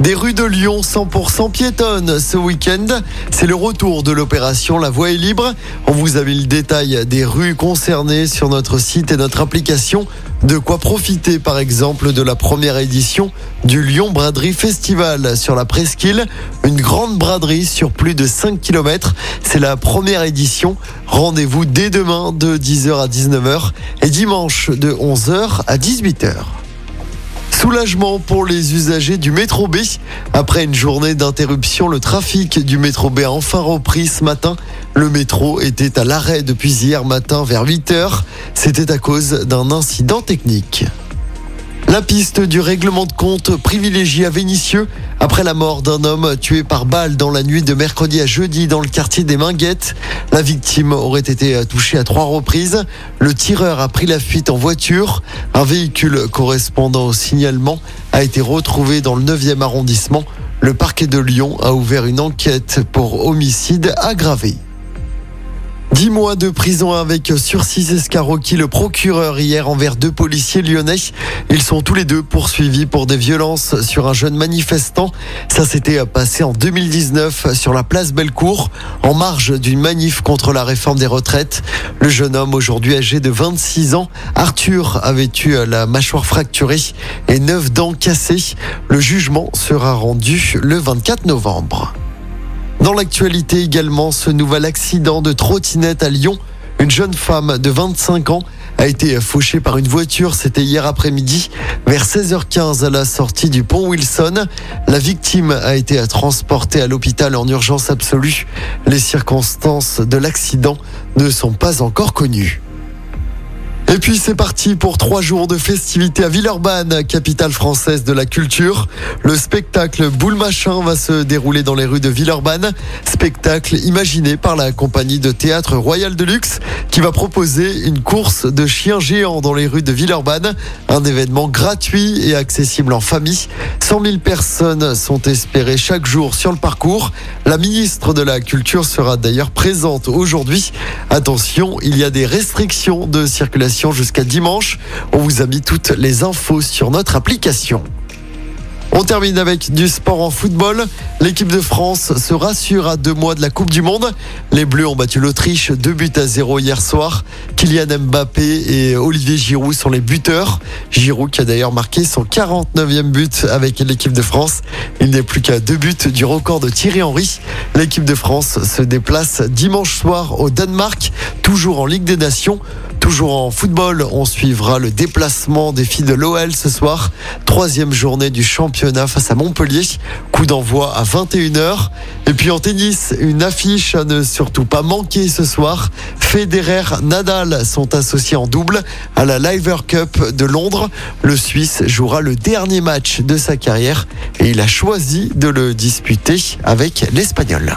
Des rues de Lyon 100% piétonnes ce week-end. C'est le retour de l'opération La Voie est libre. On vous a mis le détail des rues concernées sur notre site et notre application. De quoi profiter par exemple de la première édition du Lyon Braderie Festival sur la Presqu'île. Une grande braderie sur plus de 5 km. C'est la première édition. Rendez-vous dès demain de 10h à 19h et dimanche de 11h à 18h. Soulagement pour les usagers du métro B. Après une journée d'interruption, le trafic du métro B a enfin repris ce matin. Le métro était à l'arrêt depuis hier matin vers 8 heures. C'était à cause d'un incident technique. La piste du règlement de compte privilégié à Vénissieux après la mort d'un homme tué par balle dans la nuit de mercredi à jeudi dans le quartier des Minguettes. La victime aurait été touchée à trois reprises. Le tireur a pris la fuite en voiture. Un véhicule correspondant au signalement a été retrouvé dans le 9e arrondissement. Le parquet de Lyon a ouvert une enquête pour homicide aggravé. 10 mois de prison avec sursis escarroquis le procureur hier envers deux policiers lyonnais. Ils sont tous les deux poursuivis pour des violences sur un jeune manifestant. Ça s'était passé en 2019 sur la place Bellecour, en marge d'une manif contre la réforme des retraites. Le jeune homme, aujourd'hui âgé de 26 ans, Arthur, avait eu la mâchoire fracturée et neuf dents cassées. Le jugement sera rendu le 24 novembre. Dans l'actualité également, ce nouvel accident de trottinette à Lyon. Une jeune femme de 25 ans a été fauchée par une voiture. C'était hier après-midi, vers 16h15 à la sortie du pont Wilson. La victime a été transportée à l'hôpital en urgence absolue. Les circonstances de l'accident ne sont pas encore connues. Et puis c'est parti pour trois jours de festivités à Villeurbanne, capitale française de la culture. Le spectacle Boule Machin va se dérouler dans les rues de Villeurbanne. Spectacle imaginé par la compagnie de théâtre Royal de Luxe qui va proposer une course de chiens géants dans les rues de Villeurbanne. Un événement gratuit et accessible en famille. 100 000 personnes sont espérées chaque jour sur le parcours. La ministre de la Culture sera d'ailleurs présente aujourd'hui. Attention, il y a des restrictions de circulation jusqu'à dimanche. On vous a mis toutes les infos sur notre application. On termine avec du sport en football. L'équipe de France se rassure à deux mois de la Coupe du Monde. Les Bleus ont battu l'Autriche deux buts à zéro hier soir. Kylian Mbappé et Olivier Giroud sont les buteurs. Giroud qui a d'ailleurs marqué son 49e but avec l'équipe de France. Il n'est plus qu'à deux buts du record de Thierry Henry. L'équipe de France se déplace dimanche soir au Danemark, toujours en Ligue des Nations. Toujours en football, on suivra le déplacement des filles de l'OL ce soir. Troisième journée du championnat face à Montpellier. Coup d'envoi à 21h. Et puis en tennis, une affiche à ne surtout pas manquer ce soir. Federer, Nadal sont associés en double à la Liver Cup de Londres. Le Suisse jouera le dernier match de sa carrière et il a choisi de le disputer avec l'Espagnol.